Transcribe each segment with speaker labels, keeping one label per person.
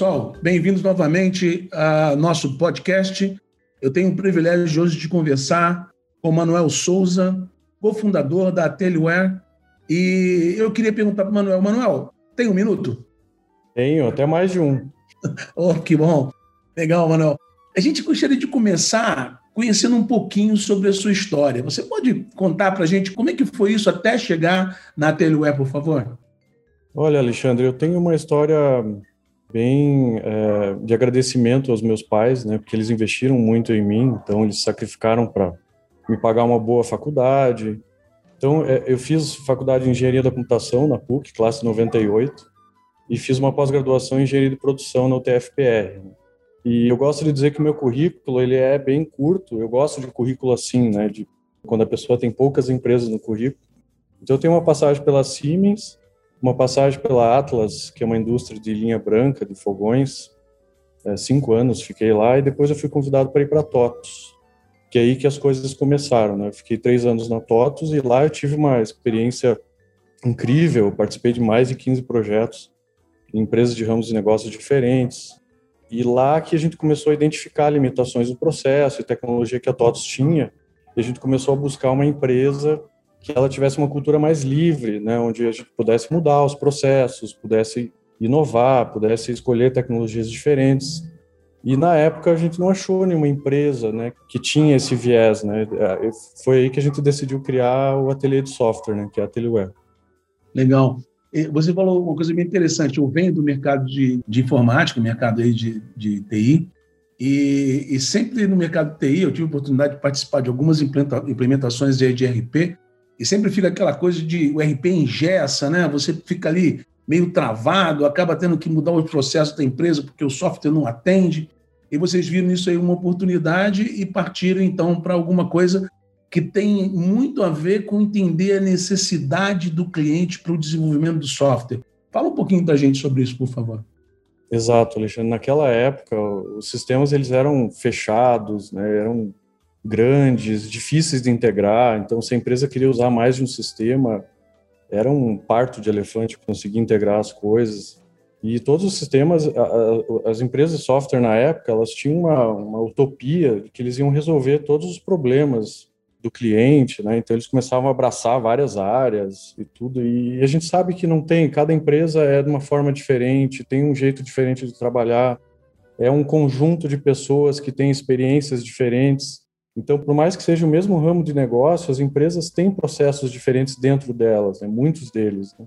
Speaker 1: Pessoal, bem-vindos novamente ao nosso podcast. Eu tenho o privilégio de hoje de conversar com Manuel Souza, cofundador da Teleware. E eu queria perguntar para o Manuel, Manuel, tem um minuto?
Speaker 2: Tenho, até mais de um.
Speaker 1: oh, que bom. Legal, Manuel. A gente gostaria de começar conhecendo um pouquinho sobre a sua história. Você pode contar para a gente como é que foi isso até chegar na Teleware, por favor?
Speaker 2: Olha, Alexandre, eu tenho uma história bem é, de agradecimento aos meus pais, né, porque eles investiram muito em mim, então eles sacrificaram para me pagar uma boa faculdade. Então, é, eu fiz faculdade de Engenharia da Computação na PUC, classe 98, e fiz uma pós-graduação em Engenharia de Produção na UTFPR. E eu gosto de dizer que o meu currículo ele é bem curto. Eu gosto de currículo assim, né, de quando a pessoa tem poucas empresas no currículo. Então, eu tenho uma passagem pela Siemens, uma passagem pela Atlas, que é uma indústria de linha branca, de fogões. É, cinco anos fiquei lá e depois eu fui convidado para ir para TOTOS, que é aí que as coisas começaram. Né? Eu fiquei três anos na TOTOS e lá eu tive uma experiência incrível. Eu participei de mais de 15 projetos em empresas de ramos de negócios diferentes. E lá que a gente começou a identificar limitações do processo e tecnologia que a TOTOS tinha. E a gente começou a buscar uma empresa que ela tivesse uma cultura mais livre, né, onde a gente pudesse mudar os processos, pudesse inovar, pudesse escolher tecnologias diferentes. E na época a gente não achou nenhuma empresa, né, que tinha esse viés, né. É, foi aí que a gente decidiu criar o ateliê de software, né, que é a Teleware.
Speaker 1: Legal. Você falou uma coisa bem interessante. Eu venho do mercado de, de informática, mercado aí de, de TI, e, e, sempre no mercado de TI eu tive a oportunidade de participar de algumas implementações de, de RP e sempre fica aquela coisa de o RP engessa, né? Você fica ali meio travado, acaba tendo que mudar os processos da empresa porque o software não atende. E vocês viram nisso aí uma oportunidade e partiram então para alguma coisa que tem muito a ver com entender a necessidade do cliente para o desenvolvimento do software. Fala um pouquinho para a gente sobre isso, por favor.
Speaker 2: Exato, Alexandre. Naquela época, os sistemas eles eram fechados, né? eram grandes, difíceis de integrar. Então, se a empresa queria usar mais de um sistema, era um parto de elefante conseguir integrar as coisas. E todos os sistemas, as empresas de software na época, elas tinham uma, uma utopia de que eles iam resolver todos os problemas do cliente, né? Então eles começavam a abraçar várias áreas e tudo. E a gente sabe que não tem, cada empresa é de uma forma diferente, tem um jeito diferente de trabalhar, é um conjunto de pessoas que têm experiências diferentes. Então, por mais que seja o mesmo ramo de negócio, as empresas têm processos diferentes dentro delas, né? muitos deles. Né?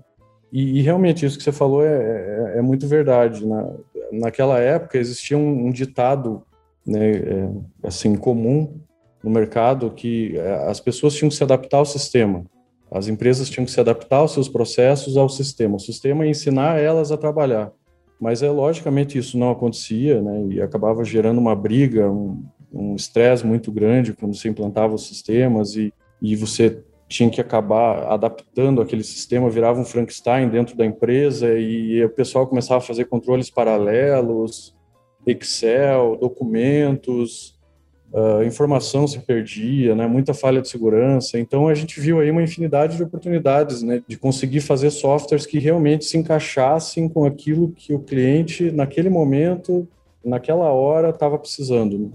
Speaker 2: E, e, realmente isso que você falou é, é, é muito verdade. Na, naquela época existia um, um ditado, né, é, assim comum no mercado que é, as pessoas tinham que se adaptar ao sistema. As empresas tinham que se adaptar aos seus processos ao sistema. O sistema ia ensinar elas a trabalhar. Mas é logicamente isso não acontecia, né? E acabava gerando uma briga, um, um estresse muito grande quando você implantava os sistemas e, e você tinha que acabar adaptando aquele sistema, virava um Frankenstein dentro da empresa e o pessoal começava a fazer controles paralelos, Excel, documentos, uh, informação se perdia, né, muita falha de segurança. Então a gente viu aí uma infinidade de oportunidades, né, de conseguir fazer softwares que realmente se encaixassem com aquilo que o cliente naquele momento, naquela hora estava precisando. Né?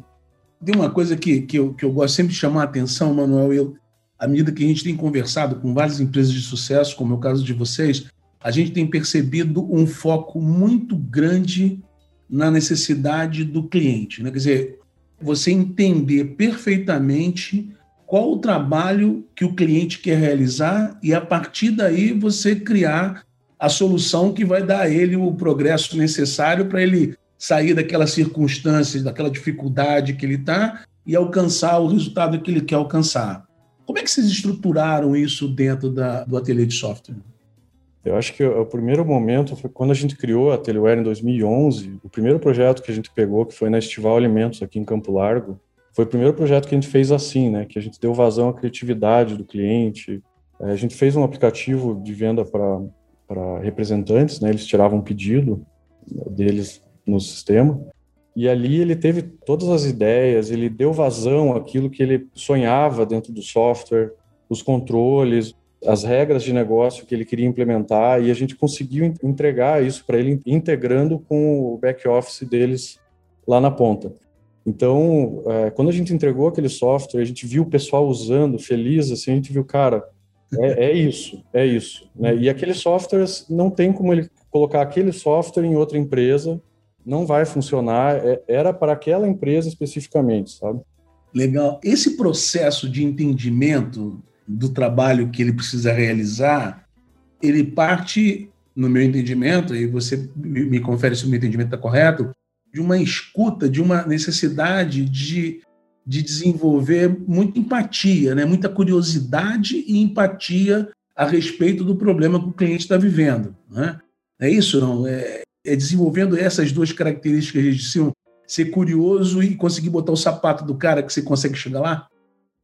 Speaker 1: Tem uma coisa que, que, eu, que eu gosto sempre de chamar a atenção, Manuel, eu, à medida que a gente tem conversado com várias empresas de sucesso, como é o caso de vocês, a gente tem percebido um foco muito grande na necessidade do cliente. Né? Quer dizer, você entender perfeitamente qual o trabalho que o cliente quer realizar e, a partir daí, você criar a solução que vai dar a ele o progresso necessário para ele sair daquelas circunstâncias, daquela dificuldade que ele está e alcançar o resultado que ele quer alcançar. Como é que vocês estruturaram isso dentro da, do ateliê de software?
Speaker 2: Eu acho que o primeiro momento foi quando a gente criou a Teleware em 2011. O primeiro projeto que a gente pegou, que foi na Estival Alimentos, aqui em Campo Largo, foi o primeiro projeto que a gente fez assim, né? Que a gente deu vazão à criatividade do cliente. É, a gente fez um aplicativo de venda para representantes, né? Eles tiravam um pedido deles no sistema. E ali ele teve todas as ideias, ele deu vazão àquilo que ele sonhava dentro do software, os controles, as regras de negócio que ele queria implementar e a gente conseguiu entregar isso para ele integrando com o back office deles lá na ponta. Então, é, quando a gente entregou aquele software, a gente viu o pessoal usando, feliz, assim, a gente viu, cara, é, é isso, é isso. Né? E aqueles softwares, não tem como ele colocar aquele software em outra empresa, não vai funcionar, é, era para aquela empresa especificamente, sabe?
Speaker 1: Legal. Esse processo de entendimento do trabalho que ele precisa realizar, ele parte, no meu entendimento, e você me confere se o meu entendimento está correto, de uma escuta, de uma necessidade de, de desenvolver muita empatia, né? muita curiosidade e empatia a respeito do problema que o cliente está vivendo. Né? É isso, não? É, é desenvolvendo essas duas características de ser curioso e conseguir botar o sapato do cara que você consegue chegar lá?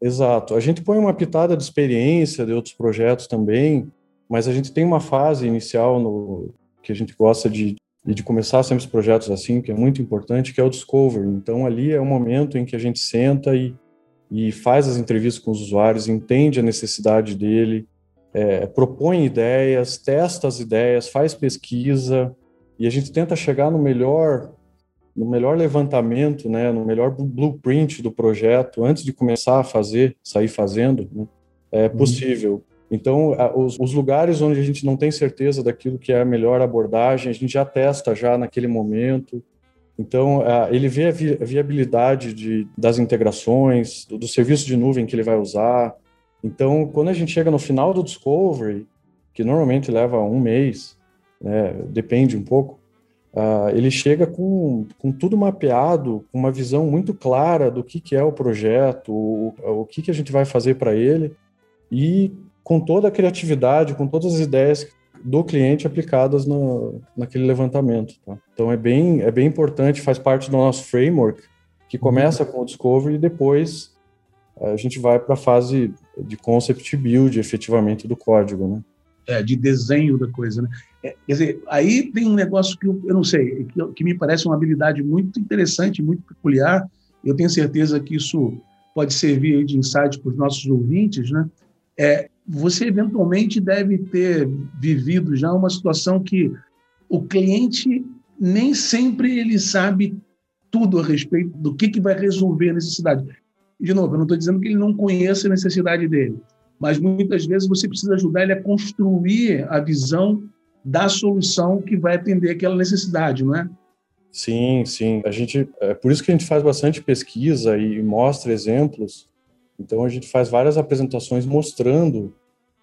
Speaker 2: Exato. A gente põe uma pitada de experiência de outros projetos também, mas a gente tem uma fase inicial no que a gente gosta de, de começar sempre os projetos assim, que é muito importante, que é o discovery. Então ali é o momento em que a gente senta e, e faz as entrevistas com os usuários, entende a necessidade dele, é, propõe ideias, testa as ideias, faz pesquisa e a gente tenta chegar no melhor no melhor levantamento, né, no melhor blueprint do projeto, antes de começar a fazer, sair fazendo, né, é uhum. possível. Então, os, os, lugares onde a gente não tem certeza daquilo que é a melhor abordagem, a gente já testa já naquele momento. Então, ele vê a, vi, a viabilidade de, das integrações, do, do serviço de nuvem que ele vai usar. Então, quando a gente chega no final do discovery, que normalmente leva um mês, né, depende um pouco, Uh, ele chega com, com tudo mapeado, com uma visão muito clara do que, que é o projeto, o, o que, que a gente vai fazer para ele, e com toda a criatividade, com todas as ideias do cliente aplicadas no, naquele levantamento. Tá? Então é bem, é bem importante, faz parte do nosso framework, que começa com o discovery e depois a gente vai para a fase de concept build, efetivamente, do código. Né?
Speaker 1: É, de desenho da coisa. Né? É, quer dizer, aí tem um negócio que eu, eu não sei, que, que, me parece uma habilidade muito interessante, muito peculiar. Eu tenho certeza que isso pode servir de insight para os nossos ouvintes, né? É, você eventualmente deve ter vivido já uma situação que o cliente nem sempre ele sabe tudo a respeito do que, que vai resolver a necessidade. De novo, eu não estou dizendo que ele não conheça a necessidade dele, mas muitas vezes você precisa ajudar ele a construir a visão da solução que vai atender aquela necessidade, não é?
Speaker 2: Sim, sim. A gente é por isso que a gente faz bastante pesquisa e mostra exemplos. Então a gente faz várias apresentações mostrando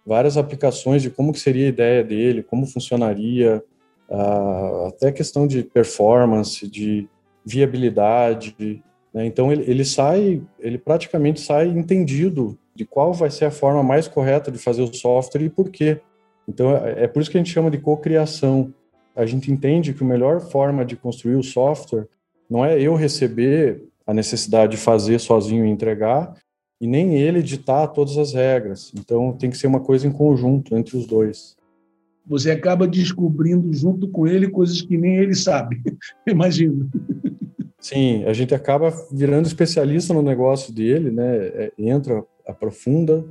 Speaker 2: várias aplicações de como que seria a ideia dele, como funcionaria, uh, até questão de performance, de viabilidade. Né? Então ele, ele sai, ele praticamente sai entendido de qual vai ser a forma mais correta de fazer o software e por quê. Então, é, é por isso que a gente chama de cocriação. A gente entende que a melhor forma de construir o software não é eu receber a necessidade de fazer sozinho e entregar, e nem ele ditar todas as regras. Então, tem que ser uma coisa em conjunto entre os dois.
Speaker 1: Você acaba descobrindo junto com ele coisas que nem ele sabe, imagino.
Speaker 2: Sim, a gente acaba virando especialista no negócio dele, né? É, entra, aprofunda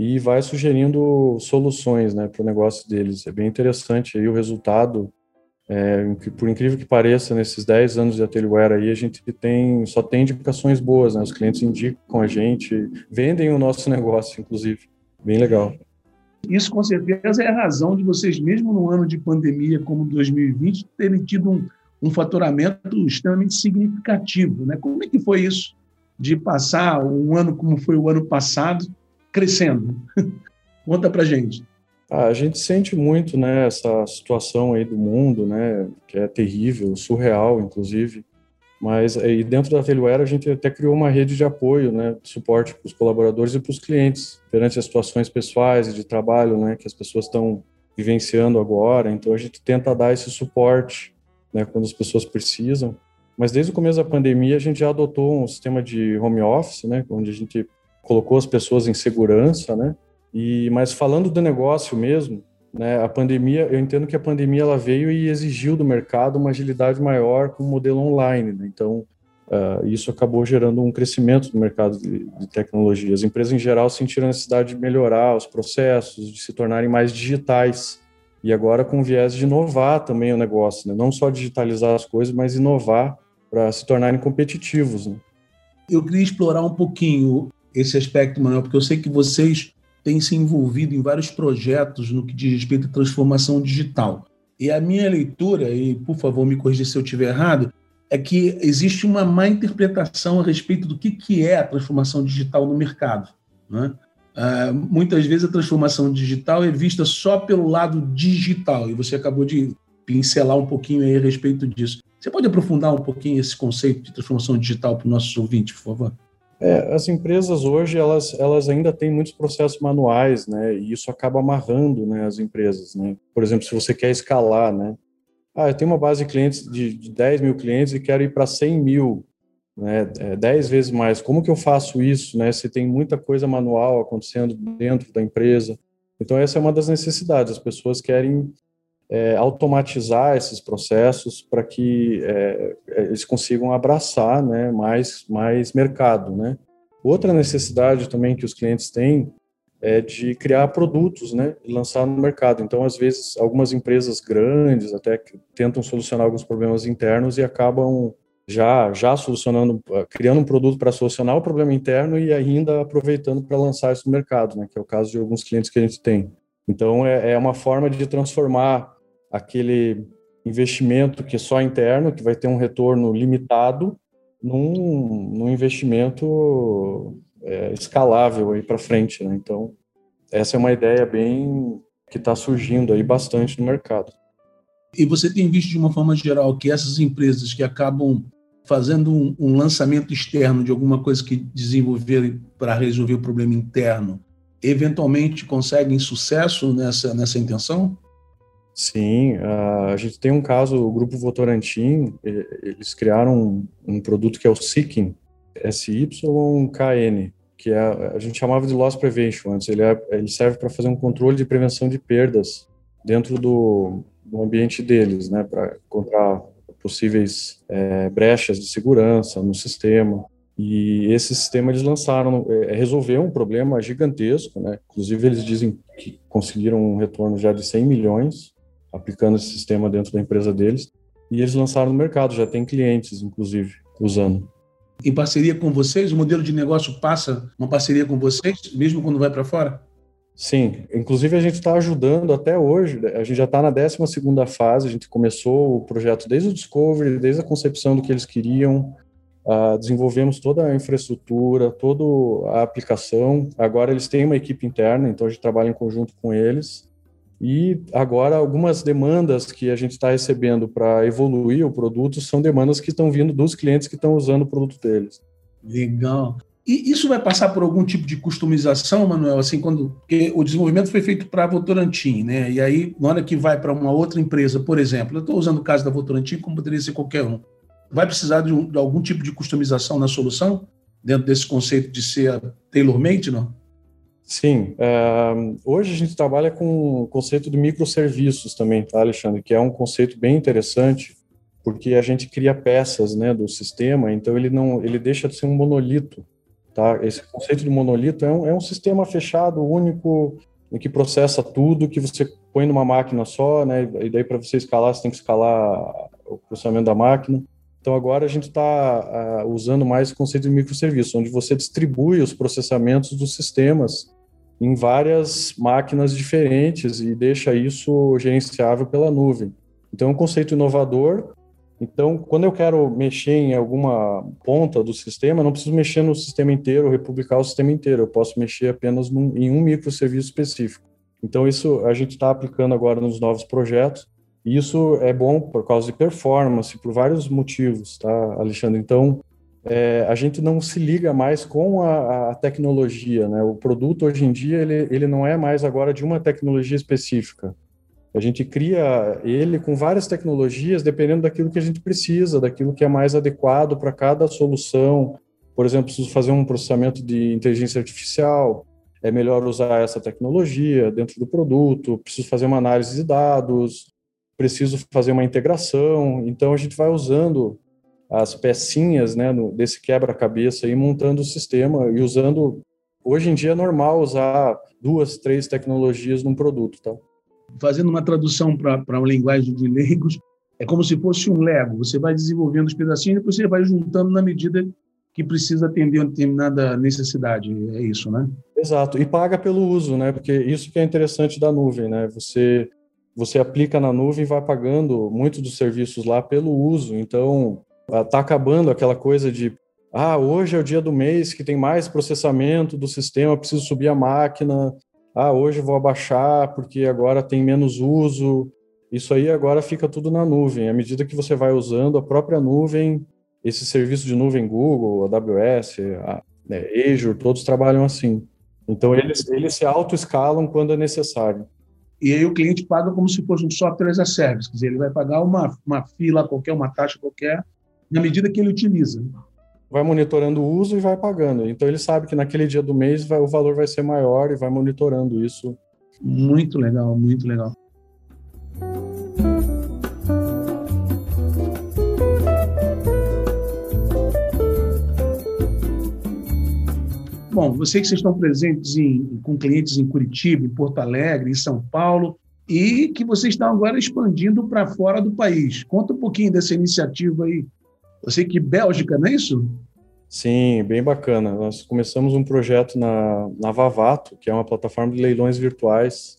Speaker 2: e vai sugerindo soluções né, para o negócio deles. É bem interessante aí o resultado. É, por incrível que pareça, nesses 10 anos de Ateliware aí, a gente tem, só tem indicações boas, né? Os clientes indicam a gente, vendem o nosso negócio, inclusive. Bem legal.
Speaker 1: Isso, com certeza, é a razão de vocês, mesmo no ano de pandemia como 2020, terem tido um, um faturamento extremamente significativo. Né? Como é que foi isso? De passar um ano como foi o ano passado, crescendo. Conta para gente.
Speaker 2: Ah, a gente sente muito, né, essa situação aí do mundo, né, que é terrível, surreal, inclusive. Mas aí dentro da Teleware a gente até criou uma rede de apoio, né, de suporte para os colaboradores e para os clientes perante as situações pessoais e de trabalho, né, que as pessoas estão vivenciando agora, então a gente tenta dar esse suporte né, quando as pessoas precisam. Mas desde o começo da pandemia a gente já adotou um sistema de home office, né, onde a gente colocou as pessoas em segurança, né? E mas falando do negócio mesmo, né, a pandemia, eu entendo que a pandemia ela veio e exigiu do mercado uma agilidade maior com o modelo online. Né? Então, uh, isso acabou gerando um crescimento do mercado de, de, tecnologia. As empresas, em geral, sentiram a necessidade de melhorar os processos, de se tornarem mais digitais. E agora com viés de inovar também o negócio, né? não só digitalizar as coisas, mas inovar para se tornarem competitivos. Né?
Speaker 1: Eu queria explorar um pouquinho esse aspecto, Manuel, porque eu sei que vocês tem se envolvido em vários projetos no que diz respeito à transformação digital. E a minha leitura, e por favor me corrija se eu estiver errado, é que existe uma má interpretação a respeito do que, que é a transformação digital no mercado. Né? Uh, muitas vezes a transformação digital é vista só pelo lado digital, e você acabou de pincelar um pouquinho aí a respeito disso. Você pode aprofundar um pouquinho esse conceito de transformação digital para os nossos ouvintes, por favor?
Speaker 2: É, as empresas hoje elas, elas ainda têm muitos processos manuais, né? E isso acaba amarrando, né, as empresas, né? Por exemplo, se você quer escalar, né? Ah, eu tenho uma base de clientes de, de 10 mil clientes e quero ir para 100 mil, né? É, 10 vezes mais. Como que eu faço isso, né? Se tem muita coisa manual acontecendo dentro da empresa. Então essa é uma das necessidades. As pessoas querem é, automatizar esses processos para que é, é, eles consigam abraçar né, mais, mais mercado. Né? Outra necessidade também que os clientes têm é de criar produtos né, e lançar no mercado. Então, às vezes, algumas empresas grandes até tentam solucionar alguns problemas internos e acabam já, já solucionando, criando um produto para solucionar o problema interno e ainda aproveitando para lançar isso no mercado, né, que é o caso de alguns clientes que a gente tem. Então, é, é uma forma de transformar aquele investimento que é só interno, que vai ter um retorno limitado, num, num investimento é, escalável aí para frente. Né? Então, essa é uma ideia bem que está surgindo aí bastante no mercado.
Speaker 1: E você tem visto de uma forma geral que essas empresas que acabam fazendo um, um lançamento externo de alguma coisa que desenvolveram para resolver o problema interno, eventualmente conseguem sucesso nessa, nessa intenção?
Speaker 2: Sim, a gente tem um caso, o Grupo Votorantim, eles criaram um, produto que é o Seeking, SYKN, que é, a gente chamava de Loss Prevention antes, ele, é, ele serve para fazer um controle de prevenção de perdas dentro do, do ambiente deles, né, para encontrar possíveis é, brechas de segurança no sistema. E esse sistema eles lançaram, é, resolveu um problema gigantesco, né? Inclusive eles dizem que conseguiram um retorno já de 100 milhões aplicando esse sistema dentro da empresa deles. E eles lançaram no mercado, já tem clientes, inclusive, usando.
Speaker 1: Em parceria com vocês? O modelo de negócio passa uma parceria com vocês, mesmo quando vai para fora?
Speaker 2: Sim, inclusive a gente está ajudando até hoje, a gente já está na 12 fase, a gente começou o projeto desde o Discovery, desde a concepção do que eles queriam, uh, desenvolvemos toda a infraestrutura, toda a aplicação, agora eles têm uma equipe interna, então a gente trabalha em conjunto com eles, e agora, algumas demandas que a gente está recebendo para evoluir o produto são demandas que estão vindo dos clientes que estão usando o produto deles.
Speaker 1: Legal. E isso vai passar por algum tipo de customização, Manuel? Assim, quando porque o desenvolvimento foi feito para a Votorantim, né? E aí, na hora que vai para uma outra empresa, por exemplo, eu estou usando o caso da Votorantim, como poderia ser qualquer um, vai precisar de, um, de algum tipo de customização na solução dentro desse conceito de ser tailor-made, não?
Speaker 2: Sim, uh, hoje a gente trabalha com o conceito de microserviços também, tá, Alexandre? Que é um conceito bem interessante, porque a gente cria peças, né, do sistema, então ele não, ele deixa de ser um monolito, tá? Esse conceito de monolito é um, é um sistema fechado, único, que processa tudo, que você põe numa máquina só, né? E daí para você escalar, você tem que escalar o processamento da máquina. Então agora a gente está uh, ah, usando mais o conceito de microserviço, onde você distribui os processamentos dos sistemas em várias máquinas diferentes e deixa isso gerenciável pela nuvem. Então, é um conceito inovador. Então, quando eu quero mexer em alguma ponta do sistema, não preciso mexer no sistema inteiro, republicar o sistema inteiro. Eu posso mexer apenas num, em um microserviço específico. Então, isso a gente está aplicando agora nos novos projetos. E isso é bom por causa de performance, por vários motivos, tá, Alexandre? Então, é, a gente não se liga mais com a, a, tecnologia, né? O produto hoje em dia ele, ele não é mais agora de uma tecnologia específica. A gente cria ele com várias tecnologias, dependendo daquilo que a gente precisa, daquilo que é mais adequado para cada solução. Por exemplo, preciso fazer um processamento de inteligência artificial, é melhor usar essa tecnologia dentro do produto, preciso fazer uma análise de dados, preciso fazer uma integração. Então, a gente vai usando as pecinhas né, no, desse quebra-cabeça e montando o sistema e usando. Hoje em dia é normal usar duas, três tecnologias num produto. Tá?
Speaker 1: Fazendo uma tradução para uma linguagem de leigos, é como se fosse um Lego. Você vai desenvolvendo os pedacinhos e depois você vai juntando na medida que precisa atender uma determinada necessidade. É isso, né?
Speaker 2: Exato. E paga pelo uso, né? Porque isso que é interessante da nuvem, né? Você você aplica na nuvem e vai pagando muitos dos serviços lá pelo uso. Então, está acabando aquela coisa de ah, hoje é o dia do mês que tem mais processamento do sistema, preciso subir a máquina. Ah, hoje vou abaixar porque agora tem menos uso. Isso aí agora fica tudo na nuvem. À medida que você vai usando a própria nuvem, esse serviço de nuvem Google, AWS, a, né, Azure, todos trabalham assim. Então eles, eles se auto-escalam quando é necessário.
Speaker 1: E aí o cliente paga como se fosse um software as a service, quer dizer, ele vai pagar uma, uma fila qualquer, uma taxa qualquer, na medida que ele utiliza.
Speaker 2: Vai monitorando o uso e vai pagando. Então ele sabe que naquele dia do mês vai, o valor vai ser maior e vai monitorando isso.
Speaker 1: Muito legal, muito legal. Bom, sei que vocês estão presentes em, com clientes em Curitiba, em Porto Alegre, em São Paulo, e que vocês estão agora expandindo para fora do país. Conta um pouquinho dessa iniciativa aí. Eu sei que Bélgica, não é isso?
Speaker 2: Sim, bem bacana. Nós começamos um projeto na, na Vavato, que é uma plataforma de leilões virtuais,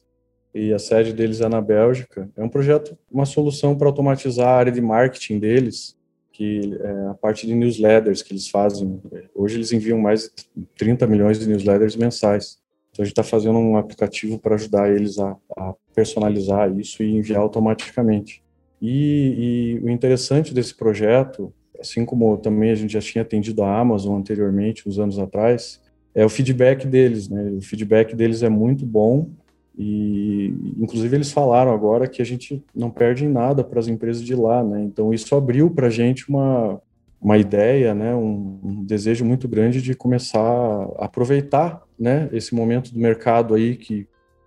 Speaker 2: e a sede deles é na Bélgica. É um projeto, uma solução para automatizar a área de marketing deles, que é a parte de newsletters que eles fazem. Hoje eles enviam mais de 30 milhões de newsletters mensais. Então a gente está fazendo um aplicativo para ajudar eles a, a, personalizar isso e enviar automaticamente. E, e, o interessante desse projeto, assim como também a gente já tinha atendido a Amazon anteriormente, uns anos atrás, é o feedback deles. Né? O feedback deles é muito bom e, inclusive, eles falaram agora que a gente não perde em nada para as empresas de lá, né? Então, isso abriu para a gente uma, uma ideia, né? Um, um, desejo muito grande de começar a aproveitar, né? Esse momento do mercado aí que,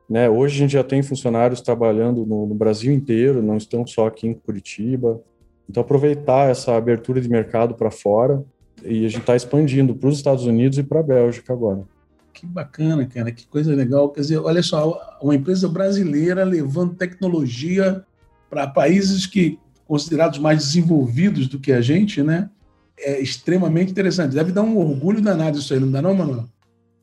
Speaker 2: né? Hoje a gente já tem funcionários trabalhando no, no Brasil inteiro, não estão só aqui em Curitiba. Então, aproveitar essa abertura de mercado para fora e a gente está expandindo para os Estados Unidos e para a Bélgica agora
Speaker 1: que bacana, cara, que coisa legal. Quer dizer, olha só, uma empresa brasileira levando tecnologia para países que considerados mais desenvolvidos do que a gente, né? É extremamente interessante. Deve dar um orgulho danado isso aí, não dá não, Manuel?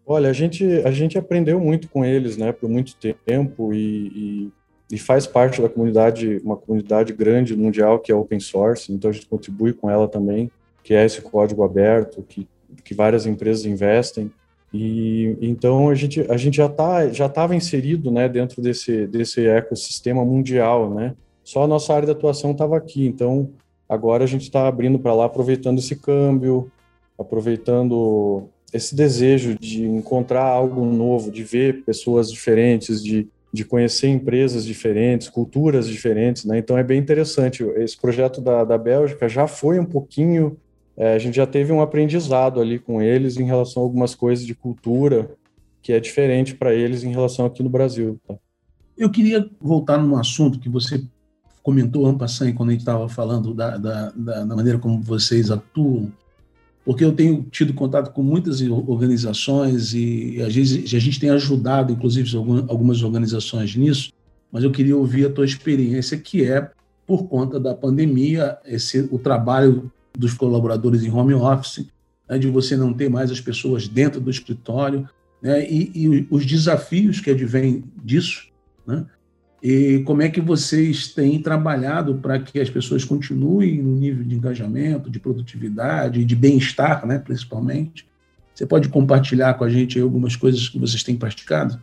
Speaker 2: Olha, a gente, a gente aprendeu muito com eles, né, por muito tempo e, e, e, faz parte da comunidade, uma comunidade grande mundial que é open source, então a gente contribui com ela também, que é esse código aberto, que, que várias empresas investem. E então a gente, a gente já tá, já estava inserido, né, dentro desse desse ecossistema mundial, né? Só a nossa área de atuação estava aqui. Então agora a gente está abrindo para lá, aproveitando esse câmbio, aproveitando esse desejo de encontrar algo novo, de ver pessoas diferentes, de, de conhecer empresas diferentes, culturas diferentes, né? Então é bem interessante. Esse projeto da, da Bélgica já foi um pouquinho é, a gente já teve um aprendizado ali com eles em relação a algumas coisas de cultura que é diferente para eles em relação aqui no Brasil. Tá?
Speaker 1: Eu queria voltar num assunto que você comentou, Ampassan, quando a gente estava falando da, da, da, maneira como vocês atuam, porque eu tenho tido contato com muitas organizações e às vezes a gente tem ajudado, inclusive, algumas organizações nisso, mas eu queria ouvir a tua experiência, que é, por conta da pandemia, esse, o trabalho dos colaboradores em home office, né, de você não ter mais as pessoas dentro do escritório, né, e, e, os desafios que advêm disso, né, e como é que vocês têm trabalhado para que as pessoas continuem no nível de engajamento, de produtividade, de bem-estar, né, principalmente. Você pode compartilhar com a gente algumas coisas que vocês têm praticado?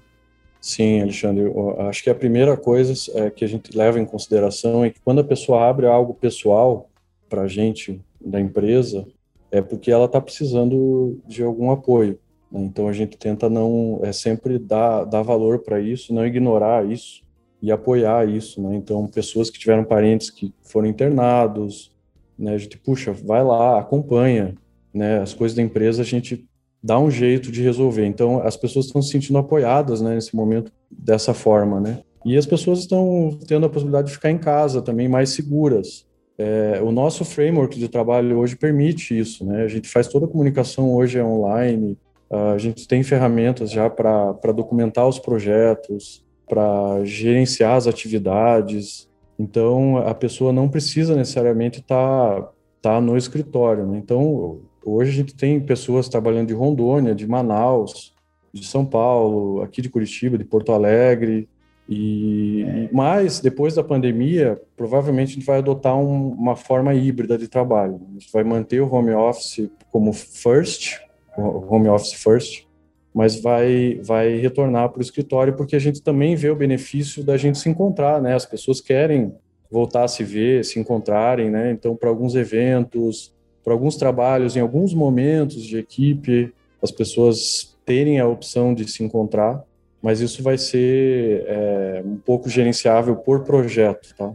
Speaker 2: Sim, Alexandre. Eu acho que a primeira coisa é que a gente leva em consideração é que quando a pessoa abre algo pessoal para a gente, da empresa é porque ela está precisando de algum apoio. Né? Então a gente tenta não é sempre dar, dar valor para isso, não ignorar isso. E apoiar isso, né? Então, pessoas que tiveram parentes que foram internados, né? A gente, puxa, vai lá, acompanha, né? As coisas da empresa a gente dá um jeito de resolver. Então, as pessoas estão se sentindo apoiadas, né? Nesse momento, dessa forma, né? E as pessoas estão tendo a possibilidade de ficar em casa também mais seguras. É, o nosso framework de trabalho hoje permite isso, né? A gente faz toda a comunicação hoje é online, a gente tem ferramentas já para documentar os projetos, para gerenciar as atividades. Então, a pessoa não precisa necessariamente estar tá, tá no escritório. Né? Então, hoje a gente tem pessoas trabalhando de Rondônia, de Manaus, de São Paulo, aqui de Curitiba, de Porto Alegre. E mas depois da pandemia, provavelmente a gente vai adotar um, uma forma híbrida de trabalho. A gente vai manter o home office como first, home office first, mas vai, vai retornar para o escritório porque a gente também vê o benefício da gente se encontrar, né? As pessoas querem voltar a se ver, se encontrarem, né? Então, para alguns eventos, para alguns trabalhos, em alguns momentos de equipe, as pessoas terem a opção de se encontrar, mas isso vai ser é, um pouco gerenciável por projeto, tá?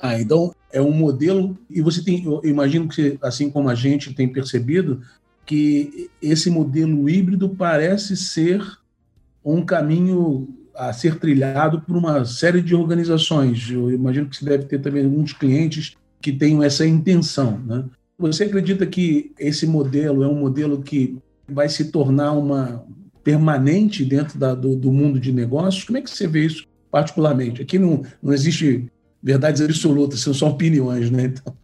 Speaker 1: Ah, então é um modelo e você tem, eu imagino que assim como a gente tem percebido, que esse modelo híbrido parece ser um caminho a ser trilhado por uma série de organizações. Eu imagino que você deve ter também alguns clientes que tenham essa intenção. Né? Você acredita que esse modelo é um modelo que vai se tornar uma permanente dentro da, do, do, mundo de negócios? Como é que você vê isso particularmente? Aqui não, não existe verdades absolutas, são só opiniões, né? Então...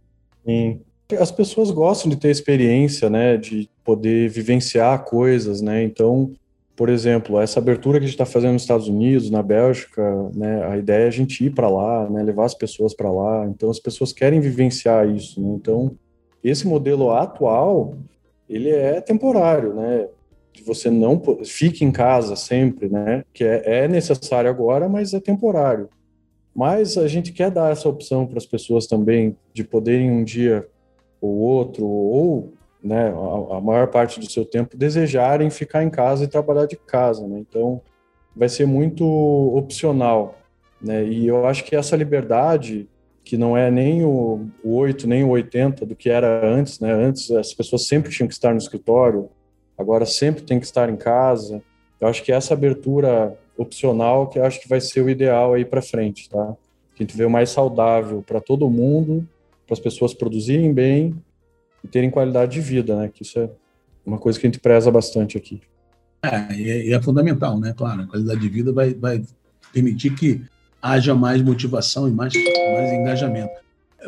Speaker 2: Sim. As pessoas gostam de ter experiência, né, de poder vivenciar coisas, né? Então, por exemplo, essa abertura que a gente está fazendo nos Estados Unidos, na Bélgica, né, a ideia é a gente ir para lá, né, levar as pessoas para lá. Então, as pessoas querem vivenciar isso. Né? Então, esse modelo atual, ele é temporário, né? Você não fique em casa sempre, né? Que é, é necessário agora, mas é temporário. Mas a gente quer dar essa opção para as pessoas também de poderem um dia ou outro, ou né, a, a, maior parte do seu tempo desejarem ficar em casa e trabalhar de casa. Né? Então, vai ser muito opcional. Né? E eu acho que essa liberdade, que não é nem o, o 8, nem o 80 do que era antes, né? antes as pessoas sempre tinham que estar no escritório, agora sempre tem que estar em casa. Eu acho que essa abertura opcional que eu acho que vai ser o ideal aí para frente, tá? A gente vê o mais saudável para todo mundo para as pessoas produzirem bem e terem qualidade de vida, né? Que isso é uma coisa que a gente preza bastante aqui.
Speaker 1: É, e é, é fundamental, né? Claro, a qualidade de vida vai, vai permitir que haja mais motivação e mais, mais engajamento.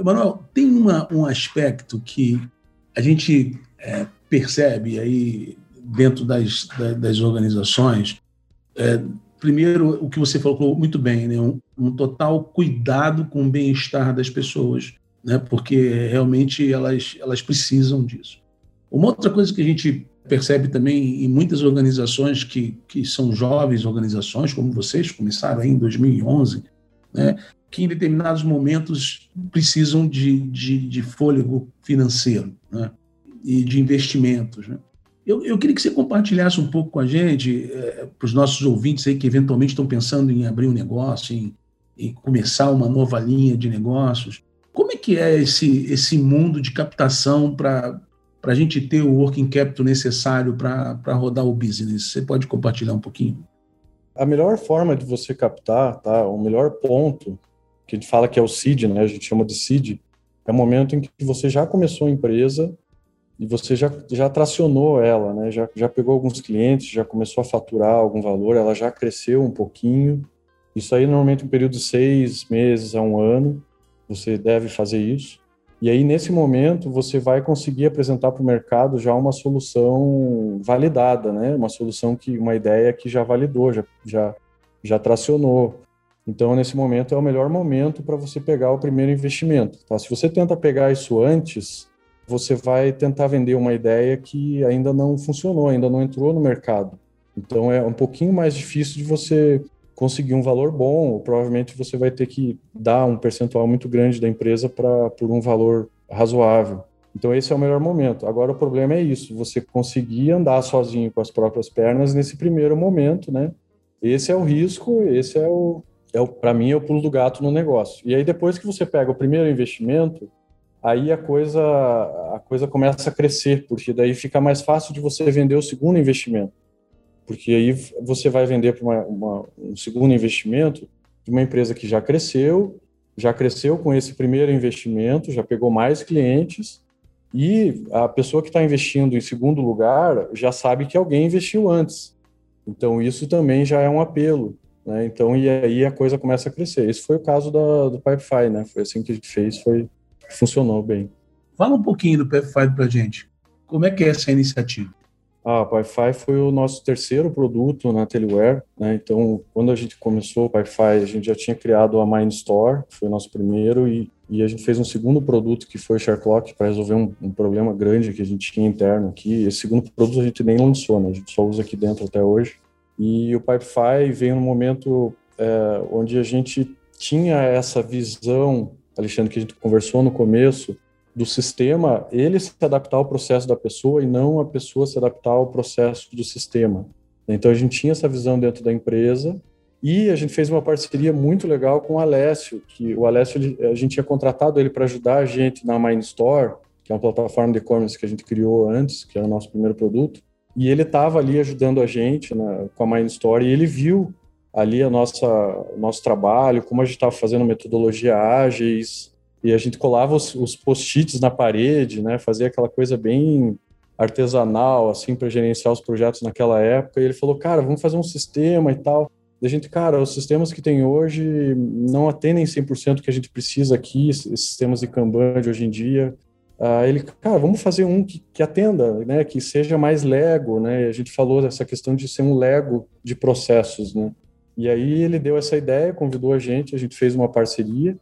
Speaker 1: Manuel, tem uma, um aspecto que a gente é, percebe aí dentro das, das organizações. É, primeiro, o que você falou muito bem, né? um, um total cuidado com o bem-estar das pessoas né? porque realmente elas, elas precisam disso. Uma outra coisa que a gente percebe também em muitas organizações que, que são jovens organizações, como vocês, começaram em 2011, né? que em determinados momentos precisam de, de, de fôlego financeiro né? e de investimentos. Né? Eu, eu, queria que você compartilhasse um pouco com a gente, é, para os nossos ouvintes aí que eventualmente estão pensando em abrir um negócio, em, em começar uma nova linha de negócios, como é que é esse, esse mundo de captação para a gente ter o working capital necessário para rodar o business? Você pode compartilhar um pouquinho?
Speaker 2: A melhor forma de você captar, tá? o melhor ponto, que a gente fala que é o seed, né? a gente chama de seed, é o momento em que você já começou a empresa e você já, já tracionou ela, né? já, já pegou alguns clientes, já começou a faturar algum valor, ela já cresceu um pouquinho. Isso aí normalmente um período de seis meses a um ano você deve fazer isso. E aí, nesse momento, você vai conseguir apresentar para o mercado já uma solução validada, né? Uma solução que, uma ideia que já validou, já, já, já tracionou. Então, nesse momento, é o melhor momento para você pegar o primeiro investimento. Tá? Se você tenta pegar isso antes, você vai tentar vender uma ideia que ainda não funcionou, ainda não entrou no mercado. Então, é um pouquinho mais difícil de você conseguir um valor bom, provavelmente você vai ter que dar um percentual muito grande da empresa para por um valor razoável. Então esse é o melhor momento. Agora o problema é isso, você conseguir andar sozinho com as próprias pernas nesse primeiro momento, né? Esse é o risco, esse é o é para mim é o pulo do gato no negócio. E aí depois que você pega o primeiro investimento, aí a coisa a coisa começa a crescer, porque daí fica mais fácil de você vender o segundo investimento. Porque aí você vai vender para um segundo investimento de uma empresa que já cresceu, já cresceu com esse primeiro investimento, já pegou mais clientes e a pessoa que está investindo em segundo lugar já sabe que alguém investiu antes. Então isso também já é um apelo. Né? Então, e aí a coisa começa a crescer. Esse foi o caso da, do Pipefy, né? Foi assim que a gente fez, foi, funcionou bem.
Speaker 1: Fala um pouquinho do Pipefy para gente. Como é que é essa iniciativa?
Speaker 2: Ah, o Wi-Fi foi o nosso terceiro produto na Teleware, né? Então, quando a gente começou o Wi-Fi, a gente já tinha criado a Mind Store, foi o nosso primeiro, e, e a gente fez um segundo produto que foi o ShareClock para resolver um, um, problema grande que a gente tinha interno aqui. Esse segundo produto a gente nem lançou, né? A gente só usa aqui dentro até hoje. E o Pipefy veio no momento é, onde a gente tinha essa visão, Alexandre, que a gente conversou no começo, do sistema ele se adaptar ao processo da pessoa e não a pessoa se adaptar ao processo do sistema. Então a gente tinha essa visão dentro da empresa e a gente fez uma parceria muito legal com o Alessio, que o Alessio a gente tinha contratado ele para ajudar a gente na Store, que é uma plataforma de e-commerce que a gente criou antes, que era o nosso primeiro produto, e ele estava ali ajudando a gente né, com a Store e ele viu ali a nossa nosso trabalho, como a gente estava fazendo metodologia ágeis, e a gente colava os, os post-its na parede, né? Fazia aquela coisa bem artesanal, assim, para gerenciar os projetos naquela época. E ele falou, cara, vamos fazer um sistema e tal. E a gente, cara, os sistemas que tem hoje não atendem 100% que a gente precisa aqui, esses sistemas de Kanban de hoje em dia. Uh, ele, cara, vamos fazer um que, que atenda, né, que seja mais Lego, né, a gente falou dessa questão de ser um Lego de processos, né, e aí ele deu essa ideia, convidou a gente, a gente fez uma parceria,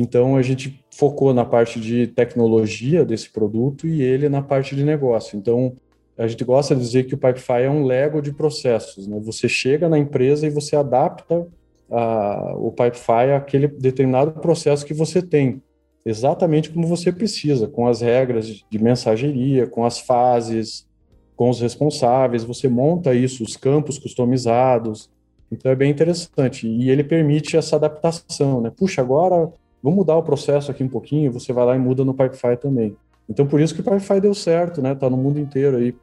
Speaker 2: então a gente focou na parte de tecnologia desse produto e ele na parte de negócio. Então a gente gosta de dizer que o Pipefy é um Lego de processos. Né? Você chega na empresa e você adapta a, o Pipefy àquele determinado processo que você tem, exatamente como você precisa, com as regras de mensageria, com as fases, com os responsáveis. Você monta isso, os campos customizados. Então é bem interessante. E ele permite essa adaptação. Né? Puxa, agora vamos mudar o processo aqui um pouquinho, você vai lá e muda no Pipefy também. Então, por isso que o Pipefy deu certo, né? Tá no mundo inteiro aí.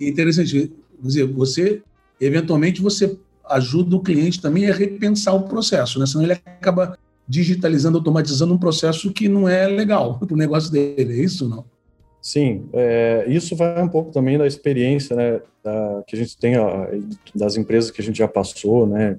Speaker 1: Interessante. Você, você eventualmente, você ajuda o cliente também a repensar o processo, né? Senão ele acaba digitalizando, automatizando um processo que não é legal para o negócio dele, é isso não?
Speaker 2: Sim, é, isso vai um pouco também da experiência né, da, que a gente tem, ó, das empresas que a gente já passou, né?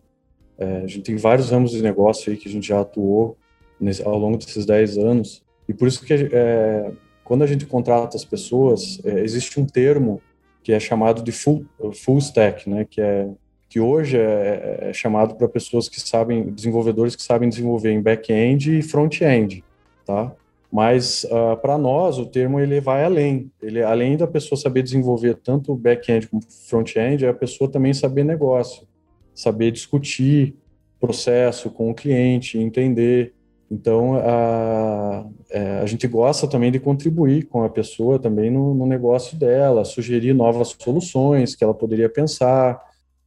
Speaker 2: É, a gente tem vários ramos de negócio aí que a gente já atuou, nesse, ao longo desses 10 anos. E por isso que é, quando a gente contrata as pessoas, é, existe um termo que é chamado de full, full stack, né? Que é que hoje é, é chamado para pessoas que sabem, desenvolvedores que sabem desenvolver em back-end e front-end, tá? Mas uh, ah, para nós o termo ele vai além. Ele além da pessoa saber desenvolver tanto back-end como front-end, é a pessoa também saber negócio, saber discutir processo com o cliente, entender então, a, é, a gente gosta também de contribuir com a pessoa também no, no, negócio dela, sugerir novas soluções que ela poderia pensar,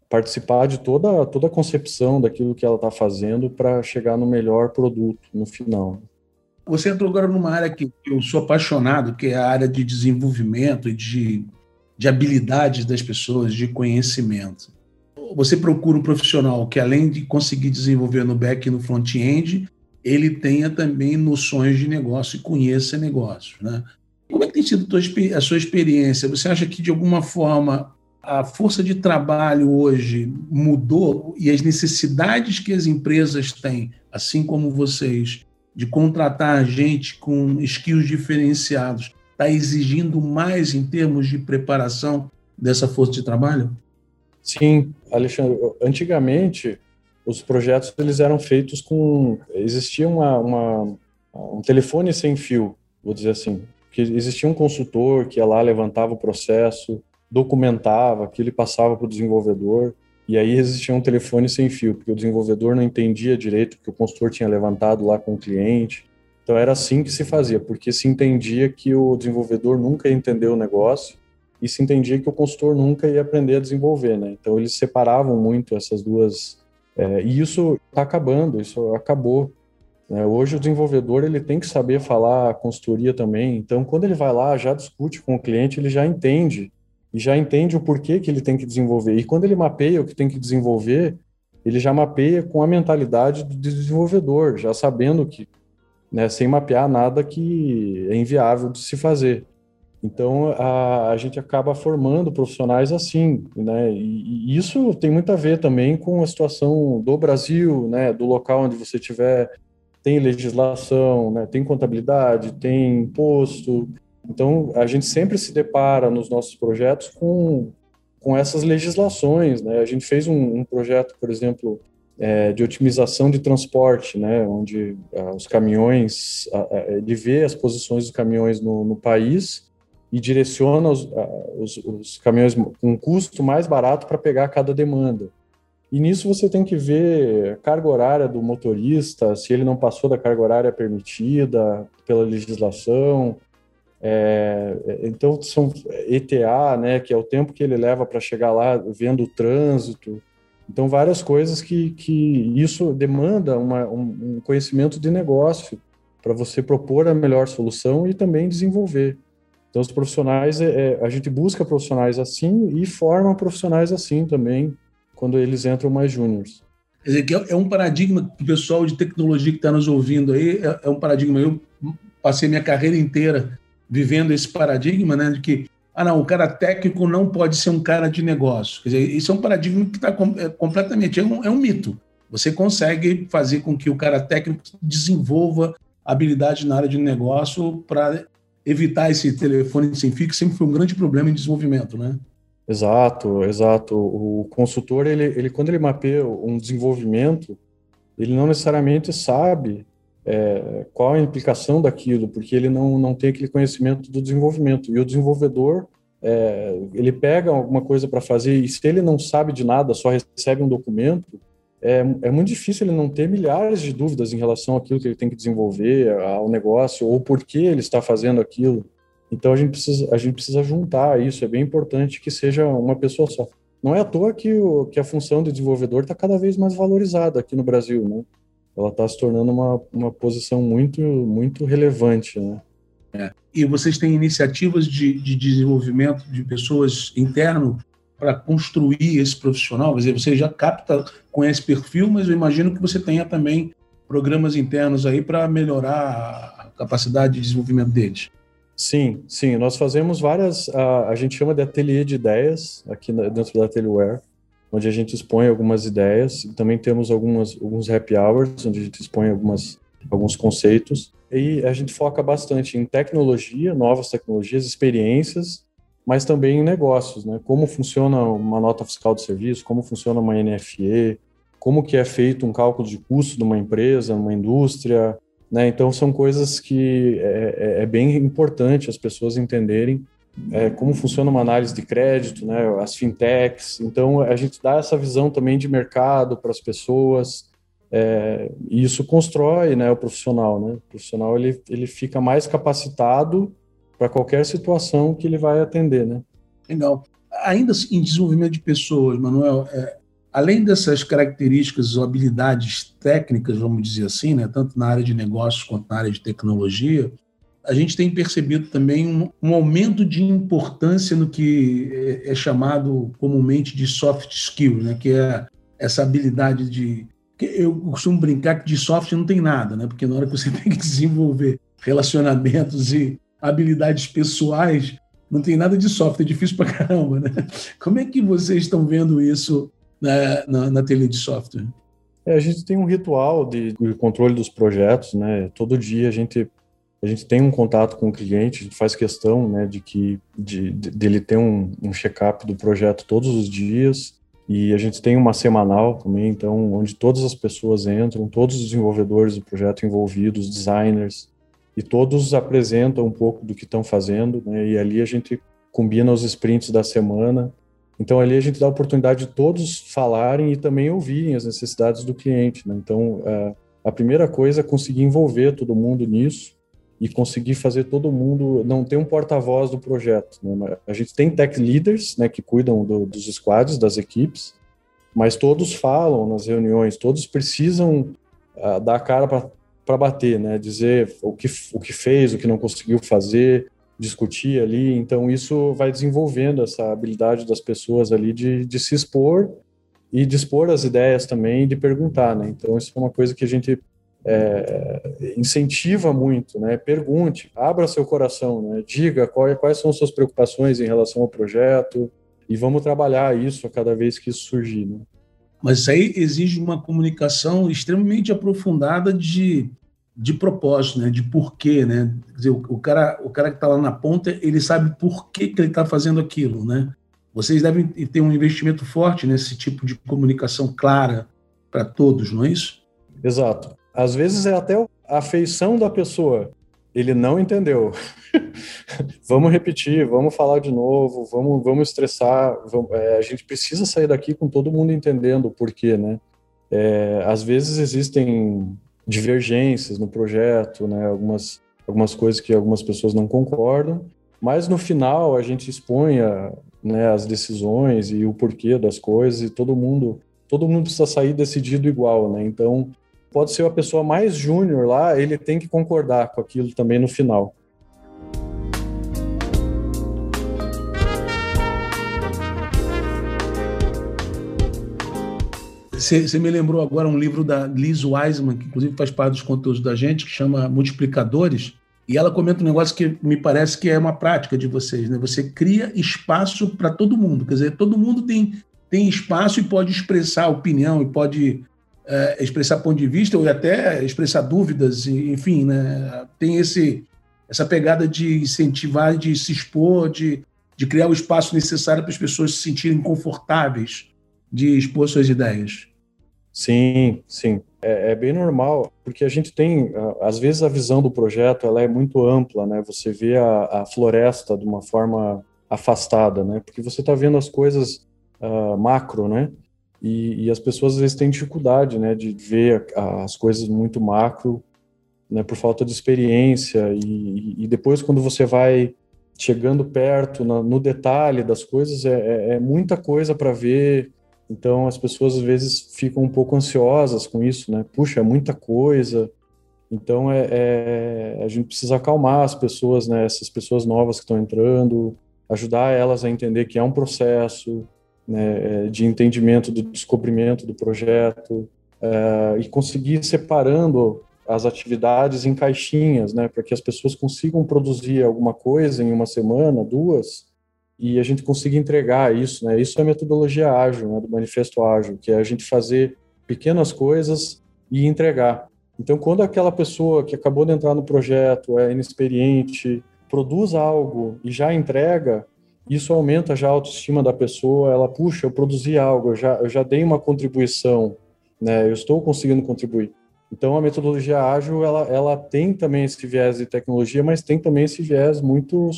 Speaker 2: participar de toda, toda a concepção daquilo que ela está fazendo para chegar no melhor produto no final.
Speaker 1: Você entrou agora numa área que eu sou apaixonado, que é a área de desenvolvimento e de, de habilidades das pessoas, de conhecimento. Você procura um profissional que, além de conseguir desenvolver no back e no front-end, ele tenha também noções de negócio e conheça negócios. Né? Como é que tem sido a sua experiência? Você acha que, de alguma forma, a força de trabalho hoje mudou e as necessidades que as empresas têm, assim como vocês, de contratar gente com skills diferenciados, está exigindo mais em termos de preparação dessa força de trabalho?
Speaker 2: Sim, Alexandre. Antigamente, os projetos eles eram feitos com existia uma, uma, um telefone sem fio, vou dizer assim, que existia um consultor que ia lá levantava o processo, documentava, aquilo passava para o desenvolvedor e aí existia um telefone sem fio porque o desenvolvedor não entendia direito que o consultor tinha levantado lá com o cliente. Então era assim que se fazia, porque se entendia que o desenvolvedor nunca ia entender o negócio e se entendia que o consultor nunca ia aprender a desenvolver, né? Então eles separavam muito essas duas É, e isso está acabando, isso acabou. Né? Hoje o desenvolvedor ele tem que saber falar consultoria também. Então, quando ele vai lá, já discute com o cliente, ele já entende e já entende o porquê que ele tem que desenvolver. E quando ele mapeia o que tem que desenvolver, ele já mapeia com a mentalidade do desenvolvedor, já sabendo que, né, sem mapear nada que é inviável de se fazer. Então, a, a gente acaba formando profissionais assim, né? E, e, isso tem muito a ver também com a situação do Brasil, né? Do local onde você tiver, tem legislação, né? Tem contabilidade, tem imposto. Então, a gente sempre se depara nos nossos projetos com, com essas legislações, né? A gente fez um, um projeto, por exemplo, é, de otimização de transporte, né? Onde ah, os caminhões, ah, ele vê as posições dos caminhões no, no país e direciona os, os, os caminhões com um custo mais barato para pegar cada demanda. E nisso você tem que ver a carga horária do motorista, se ele não passou da carga horária permitida pela legislação. É, então, são ETA, né, que é o tempo que ele leva para chegar lá vendo o trânsito. Então, várias coisas que, que isso demanda uma, um, um conhecimento de negócio para você propor a melhor solução e também desenvolver. Então, os profissionais, é, é, a gente busca profissionais assim e forma profissionais assim também, quando eles entram mais júniores.
Speaker 1: Quer dizer, é, é um paradigma que o pessoal de tecnologia que está nos ouvindo aí, é, é, um paradigma. Eu passei minha carreira inteira vivendo esse paradigma, né, de que, ah, não, o cara técnico não pode ser um cara de negócio. Quer dizer, isso é um paradigma que está é, completamente, é um, é um mito. Você consegue fazer com que o cara técnico desenvolva habilidade na área de negócio para evitar esse telefone sem fio, que sempre foi um grande problema em desenvolvimento, né?
Speaker 2: Exato, exato. O consultor, ele, ele quando ele mapeia um desenvolvimento, ele não necessariamente sabe é, qual a implicação daquilo, porque ele não, não tem aquele conhecimento do desenvolvimento. E o desenvolvedor, é, ele pega alguma coisa para fazer e se ele não sabe de nada, só recebe um documento, é, é muito difícil ele não ter milhares de dúvidas em relação àquilo que ele tem que desenvolver, ao negócio, ou por que ele está fazendo aquilo. Então a gente precisa, a gente precisa juntar isso, é bem importante que seja uma pessoa só. Não é à toa que, o, que a função de desenvolvedor está cada vez mais valorizada aqui no Brasil, né? Ela está se tornando uma, uma posição muito, muito relevante, né?
Speaker 1: É. E vocês têm iniciativas de, de desenvolvimento de pessoas interno para construir esse profissional? Quer dizer, você já capta esse perfil, mas eu imagino que você tenha também programas internos aí para melhorar a capacidade de desenvolvimento deles.
Speaker 2: Sim, sim, nós fazemos várias, a, a gente chama de ateliê de ideias aqui dentro da Ateliware, onde a gente expõe algumas ideias, também temos algumas, alguns happy hours, onde a gente expõe algumas, alguns conceitos, e a gente foca bastante em tecnologia, novas tecnologias, experiências mas também em negócios, né? Como funciona uma nota fiscal de serviço, como funciona uma NFE, como que é feito um cálculo de custo de uma empresa, uma indústria, né? Então são coisas que é, é, é bem importante as pessoas entenderem é, como funciona uma análise de crédito, né? As fintechs. Então a gente dá essa visão também de mercado para as pessoas. É, e isso constrói, né, o profissional, né? O profissional ele, ele fica mais capacitado para qualquer situação que ele vai atender, né?
Speaker 1: Legal. Ainda em desenvolvimento de pessoas, Manuel, é, além dessas características ou habilidades técnicas, vamos dizer assim, né, tanto na área de negócios quanto na área de tecnologia, a gente tem percebido também um, um aumento de importância no que é, é, chamado comumente de soft skills, né, que é essa habilidade de eu costumo brincar que de soft não tem nada, né? Porque na hora que você tem que desenvolver relacionamentos e habilidades pessoais, não tem nada de software, é difícil para caramba, né? Como é que vocês estão vendo isso na, na, na tele de software?
Speaker 2: É, a gente tem um ritual de, de, controle dos projetos, né? Todo dia a gente a gente tem um contato com o cliente, a gente faz questão, né, de que de, de dele ter um, um check-up do projeto todos os dias e a gente tem uma semanal também, então onde todas as pessoas entram, todos os desenvolvedores do projeto envolvidos, designers, e todos apresentam um pouco do que estão fazendo, né? E ali a gente combina os sprints da semana. Então ali a gente dá a oportunidade de todos falarem e também ouvirem as necessidades do cliente, né? Então é, a primeira coisa é conseguir envolver todo mundo nisso e conseguir fazer todo mundo não ter um porta-voz do projeto. Né? A gente tem tech leaders, né, que cuidam do, dos squads, das equipes, mas todos falam nas reuniões, todos precisam uh, dar a cara para bater, né? Dizer o que, o que fez, o que não conseguiu fazer, discutir ali. Então, isso vai desenvolvendo essa habilidade das pessoas ali de, de se expor e de expor as ideias também, de perguntar, né? Então, isso é uma coisa que a gente é, incentiva muito, né? Pergunte, abra seu coração, né? Diga qual, quais são suas preocupações em relação ao projeto e vamos trabalhar isso a cada vez que isso surgir, né?
Speaker 1: Mas isso aí exige uma comunicação extremamente aprofundada de de propósito, né? de porquê, né? Quer dizer, o, o cara, o cara que está lá na ponta, ele sabe por que, ele está fazendo aquilo, né? Vocês devem ter um investimento forte nesse tipo de comunicação clara para todos, não é isso?
Speaker 2: Exato. Às vezes é até a afeição da pessoa. Ele não entendeu. vamos repetir, vamos falar de novo, vamos, vamos estressar. Vamos, é, a gente precisa sair daqui com todo mundo entendendo o porquê, né? É, às vezes existem divergências no projeto, né? Algumas, algumas coisas que algumas pessoas não concordam, mas no final a gente expõe a, né, as decisões e o porquê das coisas e todo mundo todo mundo precisa sair decidido igual, né? Então pode ser a pessoa mais júnior lá, ele tem que concordar com aquilo também no final.
Speaker 1: Você me lembrou agora um livro da Liz Wiseman, que inclusive faz parte dos conteúdos da gente, que chama Multiplicadores, e ela comenta um negócio que me parece que é uma prática de vocês, né? Você cria espaço para todo mundo, quer dizer, todo mundo tem, tem espaço e pode expressar opinião e pode é, expressar ponto de vista ou até expressar dúvidas, enfim, né? Tem esse essa pegada de incentivar, de se expor, de, de criar o espaço necessário para as pessoas se sentirem confortáveis de expor suas ideias.
Speaker 2: Sim, sim. É, é, bem normal, porque a gente tem, às vezes a visão do projeto ela é muito ampla, né? Você vê a, a floresta de uma forma afastada, né? Porque você está vendo as coisas uh, macro, né? E, e, as pessoas às vezes têm dificuldade, né? De ver as coisas muito macro, né? Por falta de experiência e, e depois quando você vai chegando perto no, no detalhe das coisas é, é, é muita coisa para ver então as pessoas às vezes ficam um pouco ansiosas com isso, né? Puxa, é muita coisa. Então é, é, a gente precisa acalmar as pessoas, né? Essas pessoas novas que estão entrando, ajudar elas a entender que é um processo né, é, de entendimento do descobrimento do projeto é, e conseguir separando as atividades em caixinhas, né? Para que as pessoas consigam produzir alguma coisa em uma semana, duas, e a gente consiga entregar isso, né? Isso é a metodologia ágil, né, do manifesto ágil, que é a gente fazer pequenas coisas e entregar. Então, quando aquela pessoa que acabou de entrar no projeto é inexperiente, produz algo e já entrega, isso aumenta já a autoestima da pessoa. Ela, puxa, eu produzi algo, eu já, eu já dei uma contribuição, né? Eu estou conseguindo contribuir. Então, a metodologia ágil, ela, ela tem também esse viés de tecnologia, mas tem também esse viés muito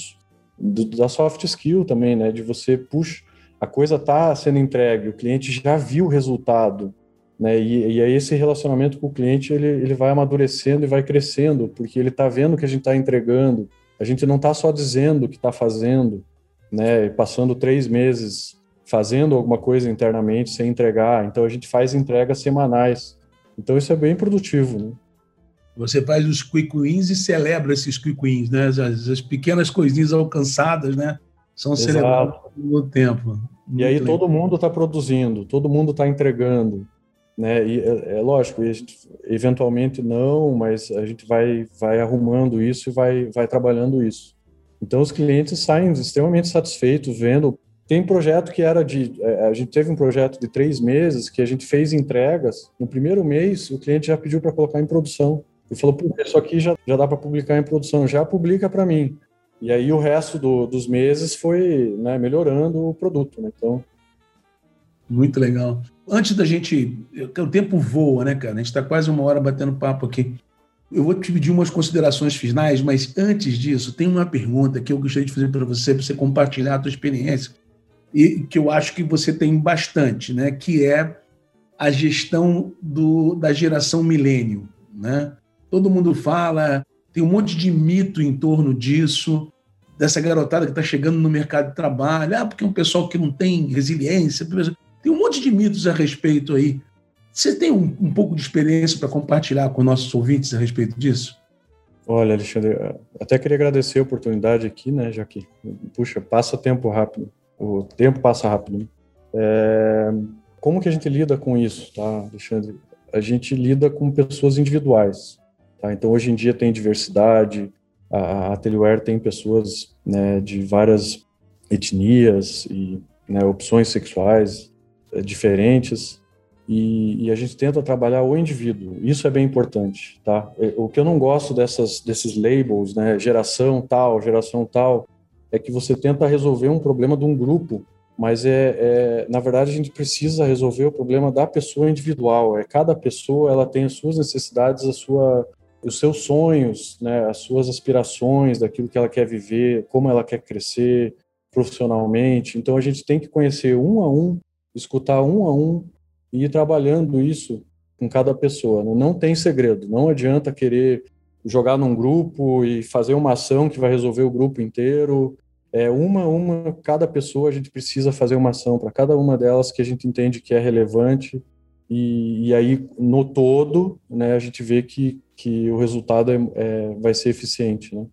Speaker 2: do, da soft skill também, né? De você, puxa, a coisa está sendo entregue, o cliente já viu o resultado, né? E, e aí esse relacionamento com o cliente ele, ele vai amadurecendo e vai crescendo, porque ele está vendo que a gente está entregando. A gente não está só dizendo que está fazendo, né? Passando três meses fazendo alguma coisa internamente sem entregar. Então a gente faz entregas semanais. Então isso é bem produtivo, né?
Speaker 1: Você faz os quick wins e celebra esses quick wins, né? As, as pequenas coisinhas alcançadas, né? São Exato. celebradas no tempo.
Speaker 2: Muito e aí legal. todo mundo está produzindo, todo mundo está entregando, né? E é, é lógico, gente, eventualmente não, mas a gente vai vai arrumando isso e vai vai trabalhando isso. Então os clientes saem extremamente satisfeitos vendo. Tem projeto que era de. É, a gente teve um projeto de três meses que a gente fez entregas. No primeiro mês, o cliente já pediu para colocar em produção e falou: Pô, isso aqui já, já dá para publicar em produção, já publica para mim. E aí o resto do, dos meses foi né, melhorando o produto. Né? Então.
Speaker 1: Muito legal. Antes da gente. O tempo voa, né, cara? A gente está quase uma hora batendo papo aqui. Eu vou te pedir umas considerações finais, mas antes disso, tem uma pergunta que eu gostaria de fazer para você, para você compartilhar a tua experiência, e que eu acho que você tem bastante, né? Que é a gestão do, da geração milênio, né? todo mundo fala, tem um monte de mito em torno disso, dessa garotada que está chegando no mercado de trabalho, ah, porque é um pessoal que não tem resiliência. Tem um monte de mitos a respeito aí. Você tem um, um pouco de experiência para compartilhar com nossos ouvintes a respeito disso?
Speaker 2: Olha, Alexandre, até queria agradecer a oportunidade aqui, né, já que, puxa, passa tempo rápido, o tempo passa rápido. Né? É, como que a gente lida com isso, tá, Alexandre? A gente lida com pessoas individuais, tá? Então, hoje em dia tem diversidade, a, a Teleware tem pessoas né, de várias etnias e né, opções sexuais é, diferentes, e, e, a gente tenta trabalhar o indivíduo. Isso é bem importante, tá? É, o que eu não gosto dessas desses labels, né, geração tal, geração tal, é que você tenta resolver um problema de um grupo, mas é, é na verdade a gente precisa resolver o problema da pessoa individual. É cada pessoa ela tem as suas necessidades, a sua os seus sonhos, né, as suas aspirações, daquilo que ela quer viver, como ela quer crescer profissionalmente. Então a gente tem que conhecer um a um, escutar um a um e ir trabalhando isso com cada pessoa. Né? Não tem segredo, não adianta querer jogar num grupo e fazer uma ação que vai resolver o grupo inteiro. É uma uma cada pessoa a gente precisa fazer uma ação para cada uma delas que a gente entende que é relevante e, e aí no todo, né, a gente vê que que o resultado é, é vai ser eficiente, né?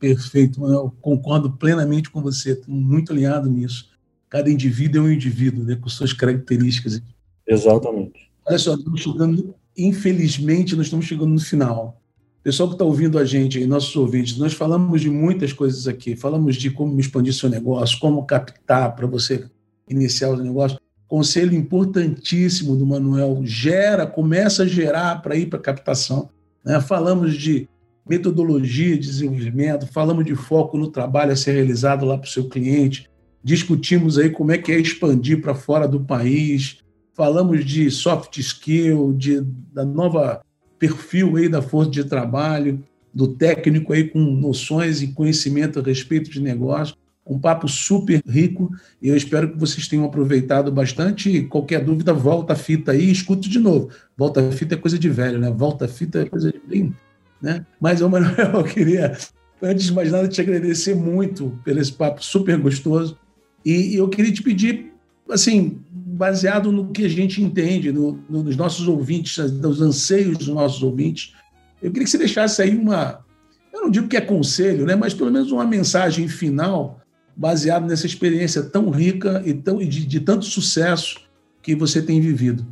Speaker 1: Perfeito, eu concordo plenamente com você, muito alinhado nisso. Cada indivíduo é um indivíduo, né, com suas características.
Speaker 2: Exatamente.
Speaker 1: Olha só, estamos chegando, infelizmente, nós estamos chegando no final. Pessoal que está ouvindo a gente, nossos ouvintes, nós falamos de muitas coisas aqui. Falamos de como expandir seu negócio, como captar para você iniciar o negócio. Conselho importantíssimo do Manuel: gera, começa a gerar para ir para captação. Né? Falamos de metodologia de desenvolvimento, falamos de foco no trabalho a ser realizado lá para o seu cliente, discutimos aí como é que é expandir para fora do país, falamos de soft skill, de, da nova perfil aí da força de trabalho, do técnico aí com noções e conhecimento a respeito de negócio. Um papo super rico e eu espero que vocês tenham aproveitado bastante. Qualquer dúvida, volta a fita aí e escuta de novo. Volta a fita é coisa de velho, né? Volta a fita é coisa de bem. Né? Mas, ô Manuel, eu queria, antes de mais nada, te agradecer muito pelo esse papo super gostoso. E eu queria te pedir, assim, baseado no que a gente entende, no, nos nossos ouvintes, nos anseios dos nossos ouvintes. Eu queria que você deixasse aí uma, eu não digo que é conselho, né, mas pelo menos uma mensagem final baseada nessa experiência tão rica e tão, de, de tanto sucesso que você tem vivido.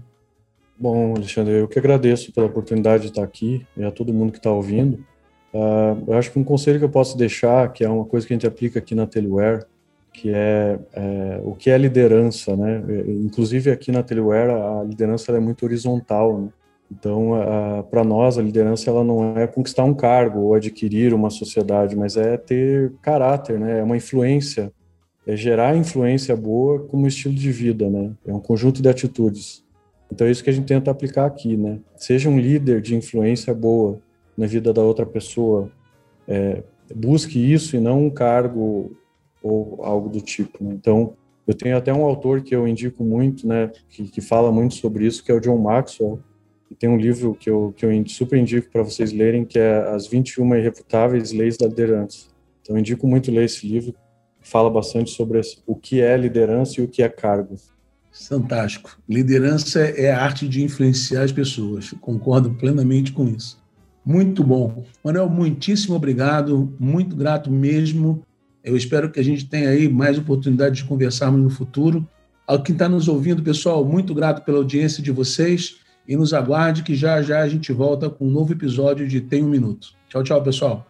Speaker 2: Bom, Alexandre, eu que agradeço pela oportunidade de estar aqui e a todo mundo que está ouvindo. Uh, eu acho que um conselho que eu posso deixar, que é uma coisa que a gente aplica aqui na Teleware, que é, é, o que é liderança, né? Inclusive aqui na Teleware a liderança é muito horizontal, né? Então, para nós a liderança ela não é conquistar um cargo ou adquirir uma sociedade, mas é ter caráter, né? É uma influência, é gerar influência boa como estilo de vida, né? É um conjunto de atitudes. Então é isso que a gente tenta aplicar aqui, né? Seja um líder de influência boa na vida da outra pessoa, é, busque isso e não um cargo ou algo do tipo. Né? Então, eu tenho até um autor que eu indico muito, né, que, que fala muito sobre isso, que é o John Maxwell. E tem um livro que eu, que eu super indico para vocês lerem, que é As 21 Irrefutáveis Leis da Liderança. Então, eu indico muito ler esse livro, fala bastante sobre o que é liderança e o que é cargo.
Speaker 1: Fantástico. Liderança é a arte de influenciar as pessoas. Concordo plenamente com isso. Muito bom. Manuel, muitíssimo obrigado, muito grato mesmo eu espero que a gente tenha aí mais oportunidade de conversarmos no futuro. Ao quem está nos ouvindo, pessoal, muito grato pela audiência de vocês e nos aguarde que já já a gente volta com um novo episódio de Tem um Minuto. Tchau, tchau, pessoal.